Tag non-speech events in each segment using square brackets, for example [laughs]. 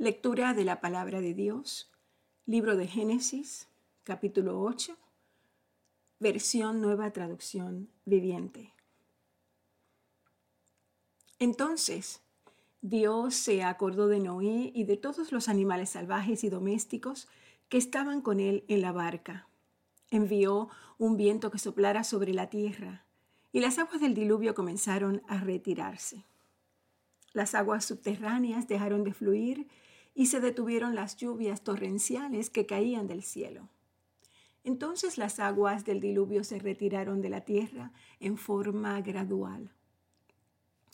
Lectura de la palabra de Dios, libro de Génesis, capítulo 8, versión nueva traducción viviente. Entonces, Dios se acordó de Noé y de todos los animales salvajes y domésticos que estaban con él en la barca. Envió un viento que soplara sobre la tierra, y las aguas del diluvio comenzaron a retirarse. Las aguas subterráneas dejaron de fluir y se detuvieron las lluvias torrenciales que caían del cielo. Entonces las aguas del diluvio se retiraron de la tierra en forma gradual.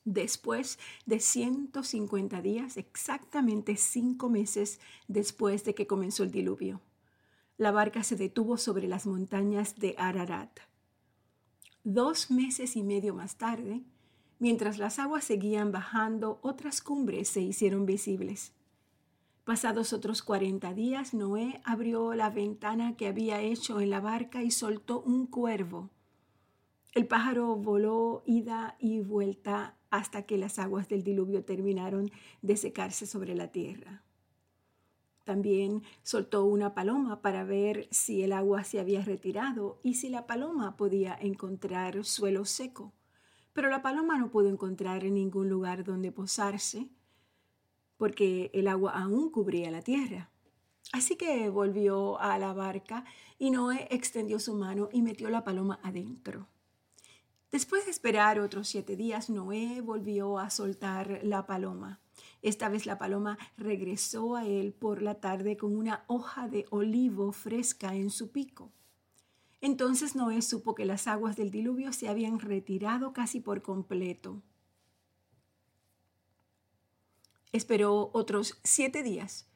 Después de 150 días, exactamente cinco meses después de que comenzó el diluvio, la barca se detuvo sobre las montañas de Ararat. Dos meses y medio más tarde, mientras las aguas seguían bajando, otras cumbres se hicieron visibles. Pasados otros cuarenta días, Noé abrió la ventana que había hecho en la barca y soltó un cuervo. El pájaro voló ida y vuelta hasta que las aguas del diluvio terminaron de secarse sobre la tierra. También soltó una paloma para ver si el agua se había retirado y si la paloma podía encontrar suelo seco. Pero la paloma no pudo encontrar ningún lugar donde posarse porque el agua aún cubría la tierra. Así que volvió a la barca y Noé extendió su mano y metió la paloma adentro. Después de esperar otros siete días, Noé volvió a soltar la paloma. Esta vez la paloma regresó a él por la tarde con una hoja de olivo fresca en su pico. Entonces Noé supo que las aguas del diluvio se habían retirado casi por completo. Esperó otros siete días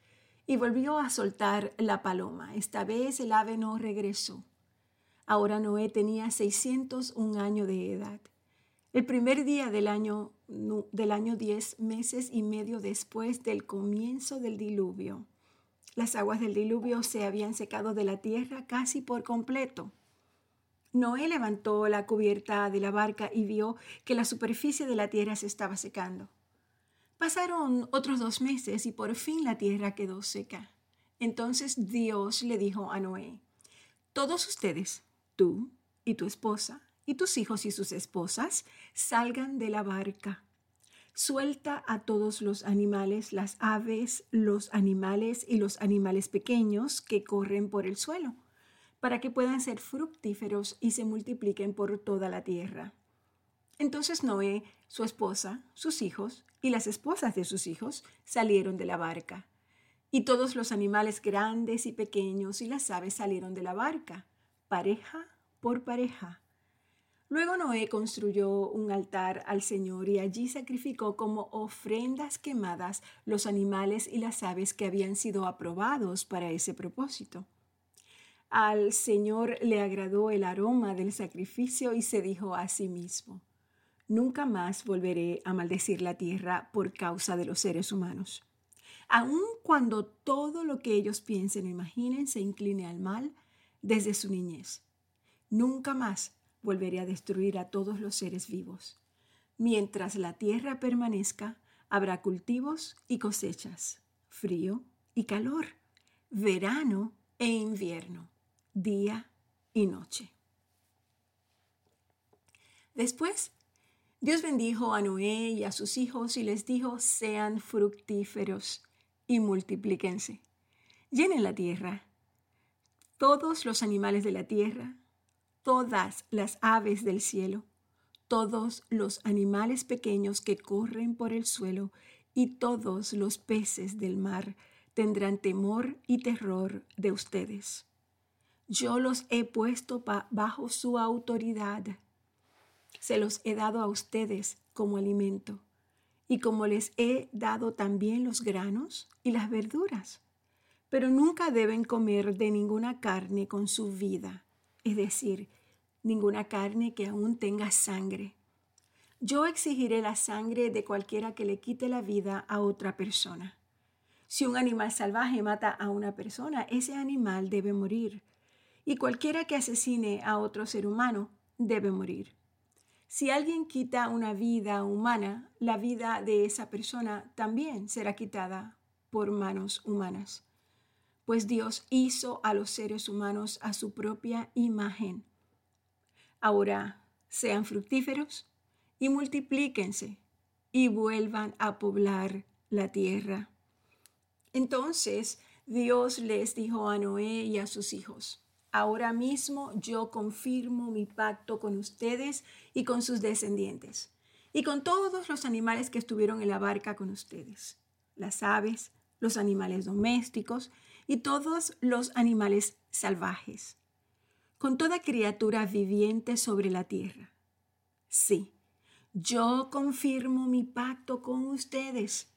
y volvió a soltar la paloma. Esta vez el ave no regresó. Ahora Noé tenía 601 años de edad. El primer día del año, del año 10 meses y medio después del comienzo del diluvio. Las aguas del diluvio se habían secado de la tierra casi por completo. Noé levantó la cubierta de la barca y vio que la superficie de la tierra se estaba secando. Pasaron otros dos meses y por fin la tierra quedó seca. Entonces Dios le dijo a Noé, todos ustedes, tú y tu esposa, y tus hijos y sus esposas, salgan de la barca. Suelta a todos los animales, las aves, los animales y los animales pequeños que corren por el suelo, para que puedan ser fructíferos y se multipliquen por toda la tierra. Entonces Noé, su esposa, sus hijos y las esposas de sus hijos salieron de la barca. Y todos los animales grandes y pequeños y las aves salieron de la barca, pareja por pareja. Luego Noé construyó un altar al Señor y allí sacrificó como ofrendas quemadas los animales y las aves que habían sido aprobados para ese propósito. Al Señor le agradó el aroma del sacrificio y se dijo a sí mismo, Nunca más volveré a maldecir la tierra por causa de los seres humanos. Aun cuando todo lo que ellos piensen o imaginen se incline al mal desde su niñez. Nunca más volveré a destruir a todos los seres vivos. Mientras la tierra permanezca, habrá cultivos y cosechas, frío y calor, verano e invierno, día y noche. Después Dios bendijo a Noé y a sus hijos y les dijo, sean fructíferos y multiplíquense. Llenen la tierra. Todos los animales de la tierra, todas las aves del cielo, todos los animales pequeños que corren por el suelo y todos los peces del mar tendrán temor y terror de ustedes. Yo los he puesto bajo su autoridad se los he dado a ustedes como alimento, y como les he dado también los granos y las verduras. Pero nunca deben comer de ninguna carne con su vida, es decir, ninguna carne que aún tenga sangre. Yo exigiré la sangre de cualquiera que le quite la vida a otra persona. Si un animal salvaje mata a una persona, ese animal debe morir. Y cualquiera que asesine a otro ser humano debe morir. Si alguien quita una vida humana, la vida de esa persona también será quitada por manos humanas. Pues Dios hizo a los seres humanos a su propia imagen. Ahora sean fructíferos y multiplíquense y vuelvan a poblar la tierra. Entonces Dios les dijo a Noé y a sus hijos, ahora mismo yo confirmo mi pacto con ustedes y con sus descendientes, y con todos los animales que estuvieron en la barca con ustedes, las aves, los animales domésticos y todos los animales salvajes, con toda criatura viviente sobre la tierra. Sí, yo confirmo mi pacto con ustedes.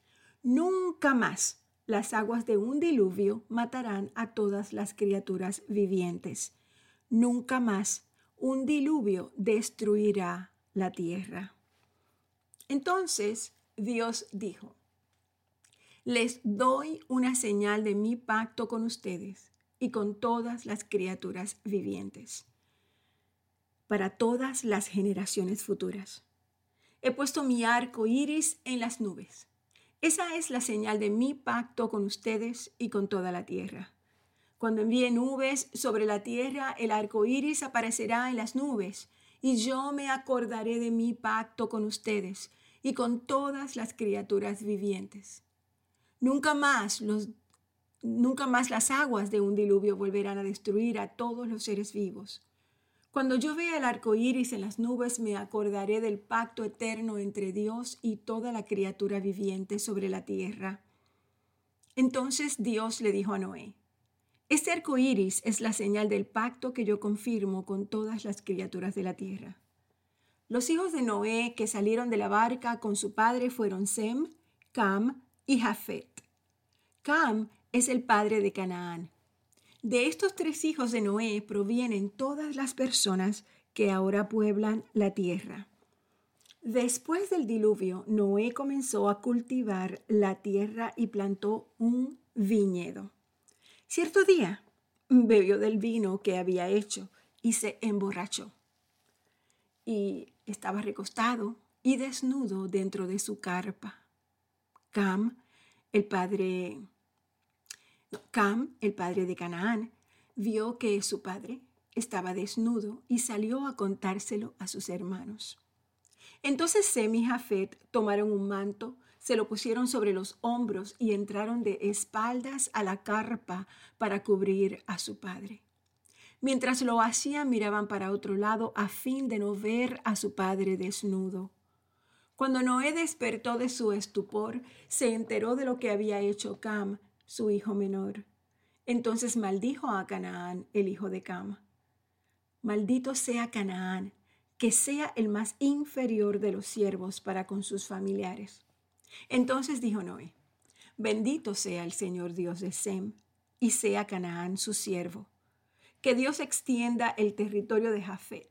Nunca más las aguas de un diluvio matarán a todas las criaturas vivientes. Nunca más un diluvio destruirá la tierra. Entonces Dios dijo, les doy una señal de mi pacto con ustedes y con todas las criaturas vivientes, para todas las generaciones futuras. He puesto mi arco iris en las nubes. Esa es la señal de mi pacto con ustedes y con toda la tierra. Cuando envíe nubes sobre la tierra, el arco iris aparecerá en las nubes, y yo me acordaré de mi pacto con ustedes y con todas las criaturas vivientes. Nunca más nunca más las aguas de un diluvio volverán a destruir a todos los seres vivos. Cuando yo vea el arco iris en las nubes, me acordaré del pacto eterno entre Dios y toda la criatura viviente sobre la tierra. Entonces Dios le dijo a Noé: Este arco iris es la señal del pacto que yo confirmo con todas las criaturas de la tierra. Los hijos de Noé que salieron de la barca con su padre fueron Sem, Cam y Jafet. Cam es el padre de Canaán. De estos tres hijos de Noé provienen todas las personas que ahora pueblan la tierra. Después del diluvio, Noé comenzó a cultivar la tierra y plantó un viñedo. Cierto día, bebió del vino que había hecho y se emborrachó. Y estaba recostado y desnudo dentro de su carpa. Cam, el padre Cam, el padre de Canaán, vio que su padre estaba desnudo y salió a contárselo a sus hermanos. Entonces Sem y Jafet tomaron un manto, se lo pusieron sobre los hombros y entraron de espaldas a la carpa para cubrir a su padre. Mientras lo hacían miraban para otro lado a fin de no ver a su padre desnudo. Cuando Noé despertó de su estupor, se enteró de lo que había hecho Cam su hijo menor. Entonces maldijo a Canaán, el hijo de Cam. Maldito sea Canaán, que sea el más inferior de los siervos para con sus familiares. Entonces dijo Noé, bendito sea el Señor Dios de Sem, y sea Canaán su siervo. Que Dios extienda el territorio de Jafet,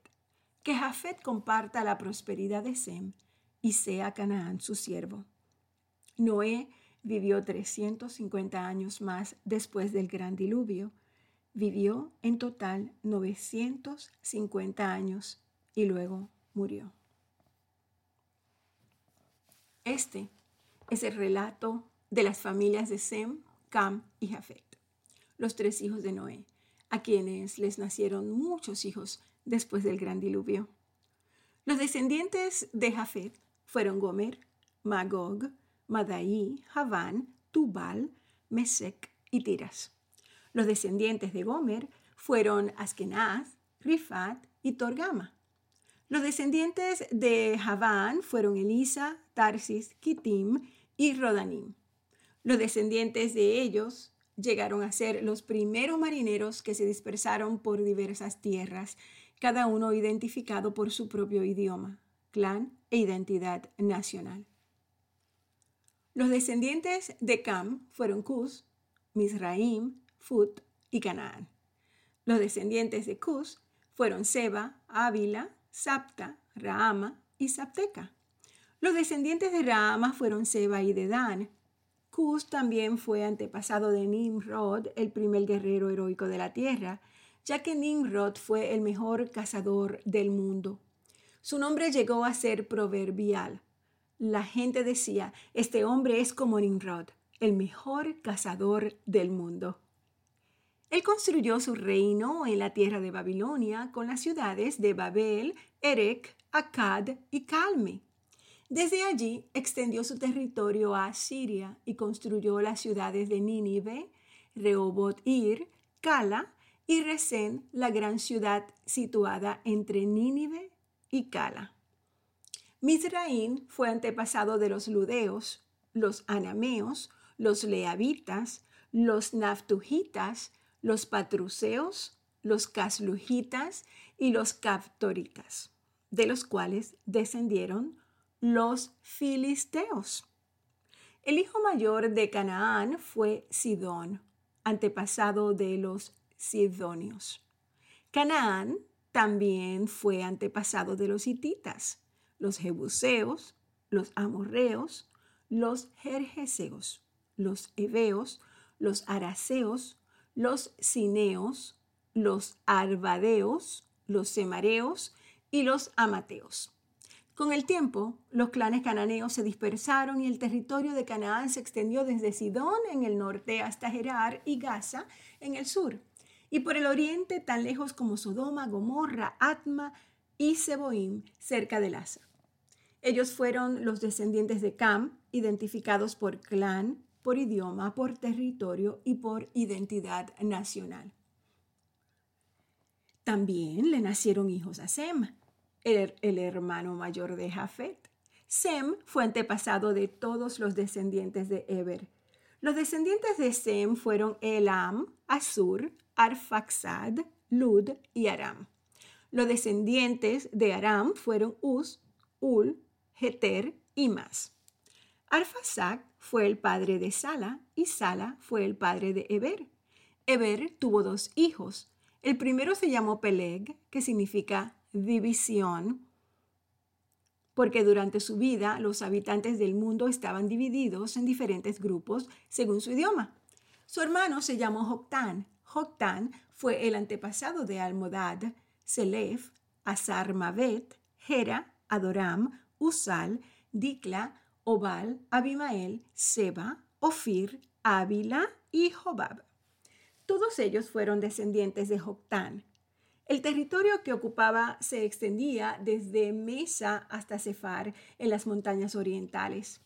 que Jafet comparta la prosperidad de Sem, y sea Canaán su siervo. Noé vivió 350 años más después del gran diluvio. Vivió en total 950 años y luego murió. Este es el relato de las familias de Sem, Cam y Jafet, los tres hijos de Noé, a quienes les nacieron muchos hijos después del gran diluvio. Los descendientes de Jafet fueron Gomer, Magog, Madai, Javán, Tubal, Mesec y Tiras. Los descendientes de Gomer fueron Askenaz, Rifat y Torgama. Los descendientes de Javán fueron Elisa, Tarsis, Kitim y Rodanim. Los descendientes de ellos llegaron a ser los primeros marineros que se dispersaron por diversas tierras, cada uno identificado por su propio idioma, clan e identidad nacional. Los descendientes de Cam fueron Cus, Misraim, Fut y Canaán. Los descendientes de Cus fueron Seba, Ávila, Sapta, Raama y Sapteca. Los descendientes de Raama fueron Seba y Dedán. Cus también fue antepasado de Nimrod, el primer guerrero heroico de la tierra, ya que Nimrod fue el mejor cazador del mundo. Su nombre llegó a ser proverbial la gente decía, este hombre es como Nimrod, el mejor cazador del mundo. Él construyó su reino en la tierra de Babilonia con las ciudades de Babel, Erech, Akkad y Calme. Desde allí extendió su territorio a Siria y construyó las ciudades de Nínive, Rehoboth-Ir, Cala y Resén, la gran ciudad situada entre Nínive y Cala. Mizraín fue antepasado de los ludeos, los anameos, los leavitas, los naftujitas, los patruceos, los caslujitas y los captoritas, de los cuales descendieron los filisteos. El hijo mayor de Canaán fue Sidón, antepasado de los sidonios. Canaán también fue antepasado de los hititas, los jebuseos, los amorreos, los jerjeseos, los heveos, los araseos, los cineos, los arbadeos, los semareos y los amateos. Con el tiempo, los clanes cananeos se dispersaron y el territorio de Canaán se extendió desde Sidón en el norte hasta Gerar y Gaza en el sur, y por el oriente tan lejos como Sodoma, Gomorra, Atma y Seboim, cerca de Lasa. Ellos fueron los descendientes de Cam, identificados por clan, por idioma, por territorio y por identidad nacional. También le nacieron hijos a Sem, el, hermano mayor de Jafet. Sem fue antepasado de todos los descendientes de Eber. Los descendientes de Sem fueron Elam, Asur, Arfaxad, Lud y Aram. Los descendientes de Aram fueron Uz, Ul, Heter y más. Arfaxad fue el padre de Sala y Sala fue el padre de Eber. Eber tuvo dos hijos. El primero se llamó Peleg, que significa división, porque durante su vida los habitantes del mundo estaban divididos en diferentes grupos según su idioma. Su hermano se llamó Joctán. Joctán fue el antepasado de Almodad, Selef, Asarmavet, Hera, Adoram, Usal, Dikla, Obal, Abimael, Seba, Ofir, Ávila y Jobab. Todos ellos fueron descendientes de Joctán. El territorio que ocupaba se extendía desde Mesa hasta Cefar en las montañas orientales.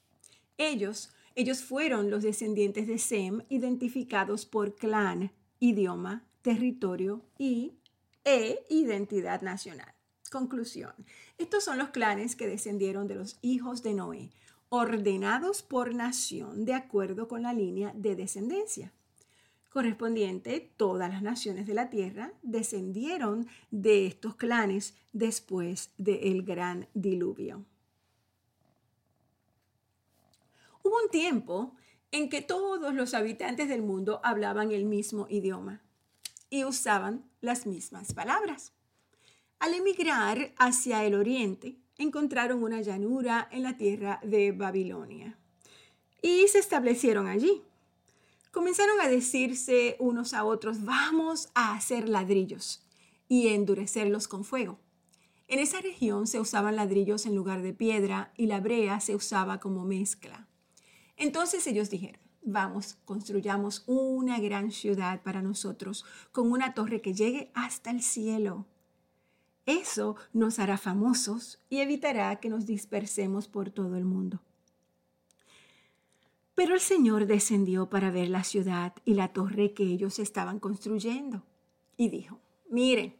Ellos, ellos fueron los descendientes de Sem identificados por clan, idioma, territorio y e identidad nacional. Conclusión. Estos son los clanes que descendieron de los hijos de Noé, ordenados por nación de acuerdo con la línea de descendencia correspondiente, todas las naciones de la tierra descendieron de estos clanes después del gran diluvio. Hubo un tiempo en que todos los habitantes del mundo hablaban el mismo idioma y usaban las mismas palabras. Al emigrar hacia el oriente, encontraron una llanura en la tierra de Babilonia y se establecieron allí comenzaron a decirse unos a otros, vamos a hacer ladrillos y endurecerlos con fuego. En esa región se usaban ladrillos en lugar de piedra y la brea se usaba como mezcla. Entonces ellos dijeron, vamos, construyamos una gran ciudad para nosotros con una torre que llegue hasta el cielo. Eso nos hará famosos y evitará que nos dispersemos por todo el mundo. Pero el Señor descendió para ver la ciudad y la torre que ellos estaban construyendo. Y dijo, miren,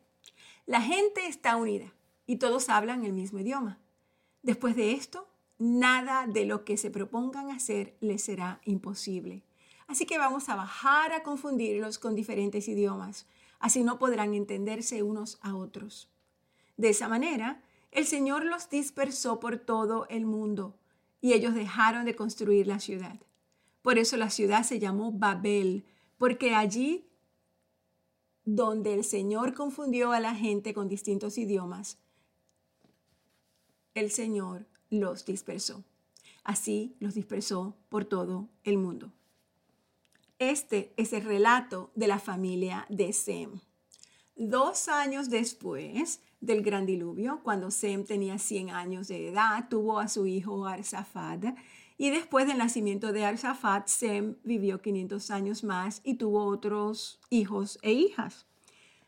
la gente está unida y todos hablan el mismo idioma. Después de esto, nada de lo que se propongan hacer les será imposible. Así que vamos a bajar a confundirlos con diferentes idiomas. Así no podrán entenderse unos a otros. De esa manera, el Señor los dispersó por todo el mundo y ellos dejaron de construir la ciudad. Por eso la ciudad se llamó Babel, porque allí donde el Señor confundió a la gente con distintos idiomas, el Señor los dispersó. Así los dispersó por todo el mundo. Este es el relato de la familia de Sem. Dos años después del gran diluvio, cuando Sem tenía 100 años de edad, tuvo a su hijo Arsafad Y después del nacimiento de Arsafat, Sem vivió 500 años más y tuvo otros hijos e hijas.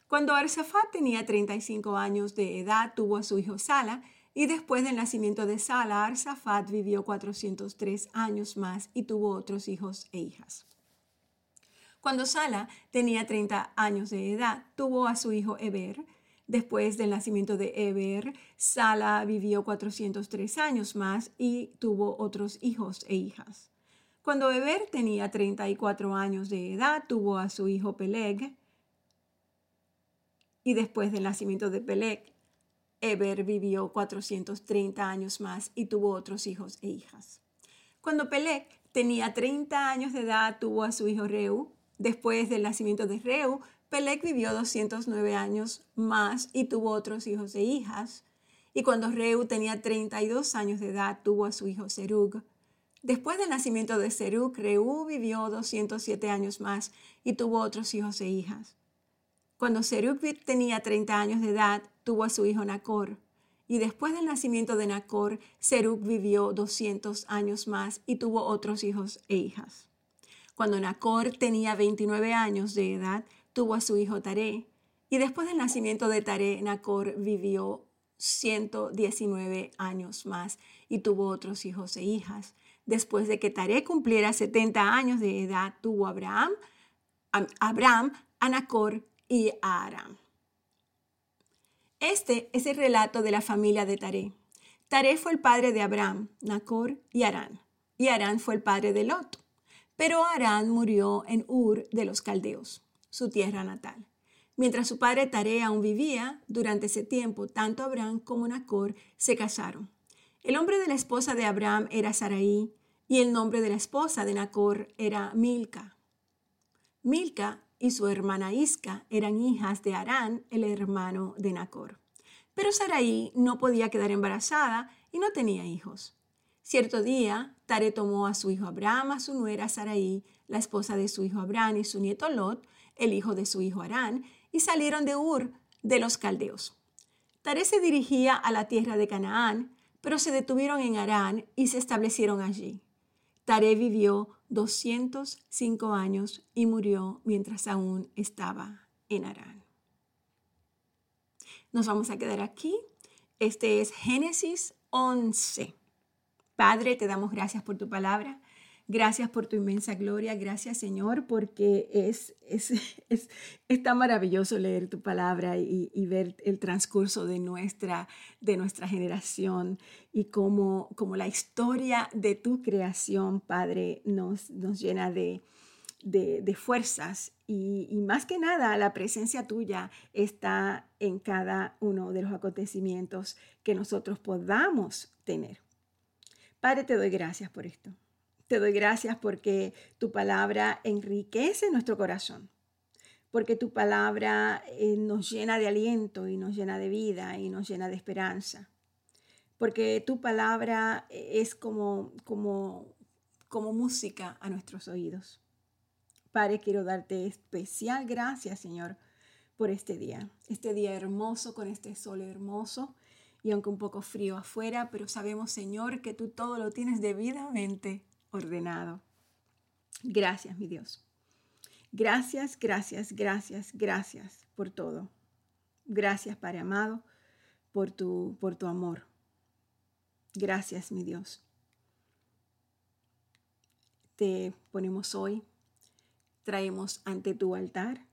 Cuando Arsafat tenía 35 años de edad, tuvo a su hijo Sala, y después del nacimiento de Sala, Arsafat vivió 403 años más y tuvo otros hijos e hijas. Cuando Sala tenía 30 años de edad, tuvo a su hijo Eber. Después del nacimiento de Eber, Sala vivió 403 años más y tuvo otros hijos e hijas. Cuando Eber tenía 34 años de edad, tuvo a su hijo Peleg. Y después del nacimiento de Peleg, Eber vivió 430 años más y tuvo otros hijos e hijas. Cuando Peleg tenía 30 años de edad, tuvo a su hijo Reu. Después del nacimiento de Reu, Peleg vivió 209 años más y tuvo otros hijos e hijas. Y cuando Reu tenía 32 años de edad, tuvo a su hijo Serug. Después del nacimiento de Serug, Reu vivió 207 años más y tuvo otros hijos e hijas. Cuando Serug tenía 30 años de edad, tuvo a su hijo Nacor. Y después del nacimiento de Nacor, Serug vivió 200 años más y tuvo otros hijos e hijas. Cuando Nacor tenía 29 años de edad, tuvo a su hijo Taré. Y después del nacimiento de Taré, Nacor vivió 119 años más y tuvo otros hijos e hijas. Después de que Taré cumpliera 70 años de edad, tuvo a Abraham, a Abraham, Nacor y a Aram. Este es el relato de la familia de Taré. Taré fue el padre de Abraham, Nacor y Arán. Y Arán fue el padre de Lot. Pero Arán murió en Ur de los Caldeos, su tierra natal. Mientras su padre Taré aún vivía, durante ese tiempo, tanto Abraham como Nacor se casaron. El nombre de la esposa de Abraham era Saraí y el nombre de la esposa de Nacor era Milca. Milca y su hermana Isca eran hijas de Arán, el hermano de Nacor. Pero Saraí no podía quedar embarazada y no tenía hijos. Cierto día, Tare tomó a su hijo Abraham, a su nuera Saraí, la esposa de su hijo Abraham y su nieto Lot, el hijo de su hijo Arán, y salieron de Ur, de los caldeos. Tare se dirigía a la tierra de Canaán, pero se detuvieron en Arán y se establecieron allí. Tare vivió 205 años y murió mientras aún estaba en Arán. Nos vamos a quedar aquí. Este es Génesis 11. Padre, te damos gracias por tu palabra. Gracias por tu inmensa gloria. Gracias, Señor, porque es, es, [laughs] es, tan maravilloso leer tu palabra y, y, ver el transcurso de nuestra, de nuestra generación y cómo, cómo la historia de tu creación, Padre, nos, nos llena de, de, fuerzas y, y, más que nada la presencia tuya está en cada uno de los acontecimientos que nosotros podamos tener. Padre, te doy gracias por esto. Te doy gracias porque tu palabra enriquece nuestro corazón, porque tu palabra eh, nos llena de aliento y nos llena de vida y nos llena de esperanza, porque tu palabra eh, es como, como, como música a nuestros oídos. Padre, quiero darte especial gracias, Señor, por este día, este día hermoso con este sol hermoso y aunque un poco frío afuera, pero sabemos, Señor, que tú todo lo tienes debidamente ordenado. Gracias, mi Dios. Gracias, gracias, gracias, gracias por todo. Gracias, Padre amado, por tu, por tu amor. Gracias, mi Dios. Te ponemos hoy, traemos ante tu altar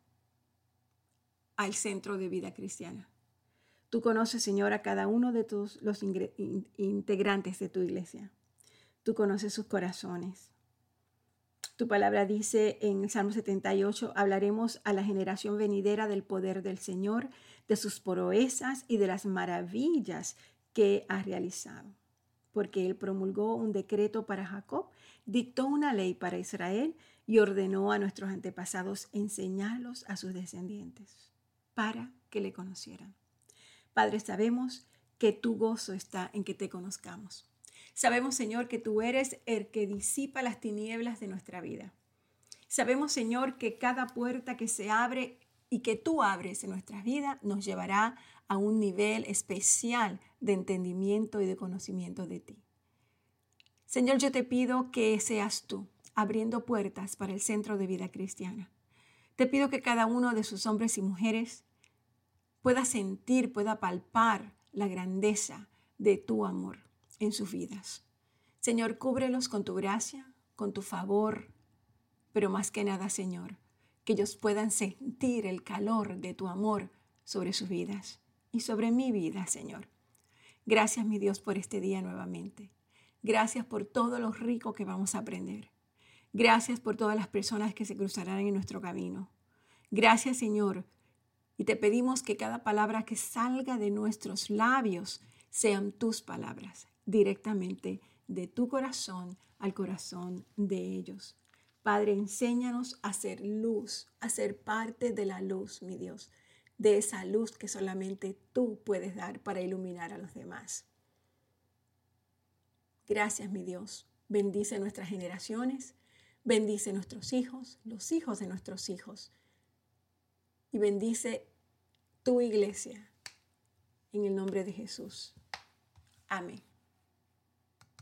al centro de vida cristiana. Tú conoces, Señor, a cada uno de tus, los integrantes de tu iglesia. Tú conoces sus corazones. Tu palabra dice en Salmo 78, hablaremos a la generación venidera del poder del Señor, de sus proezas y de las maravillas que ha realizado. Porque Él promulgó un decreto para Jacob, dictó una ley para Israel y ordenó a nuestros antepasados enseñarlos a sus descendientes para que le conocieran. Padre, sabemos que tu gozo está en que te conozcamos. Sabemos, Señor, que tú eres el que disipa las tinieblas de nuestra vida. Sabemos, Señor, que cada puerta que se abre y que tú abres en nuestras vidas nos llevará a un nivel especial de entendimiento y de conocimiento de ti. Señor, yo te pido que seas tú abriendo puertas para el centro de vida cristiana. Te pido que cada uno de sus hombres y mujeres pueda sentir, pueda palpar la grandeza de tu amor en sus vidas. Señor, cúbrelos con tu gracia, con tu favor, pero más que nada, Señor, que ellos puedan sentir el calor de tu amor sobre sus vidas y sobre mi vida, Señor. Gracias, mi Dios, por este día nuevamente. Gracias por todo lo rico que vamos a aprender. Gracias por todas las personas que se cruzarán en nuestro camino. Gracias, Señor. Y te pedimos que cada palabra que salga de nuestros labios sean tus palabras, directamente de tu corazón al corazón de ellos. Padre, enséñanos a ser luz, a ser parte de la luz, mi Dios, de esa luz que solamente tú puedes dar para iluminar a los demás. Gracias, mi Dios. Bendice nuestras generaciones, bendice nuestros hijos, los hijos de nuestros hijos, y bendice tu iglesia en el nombre de Jesús. Amén.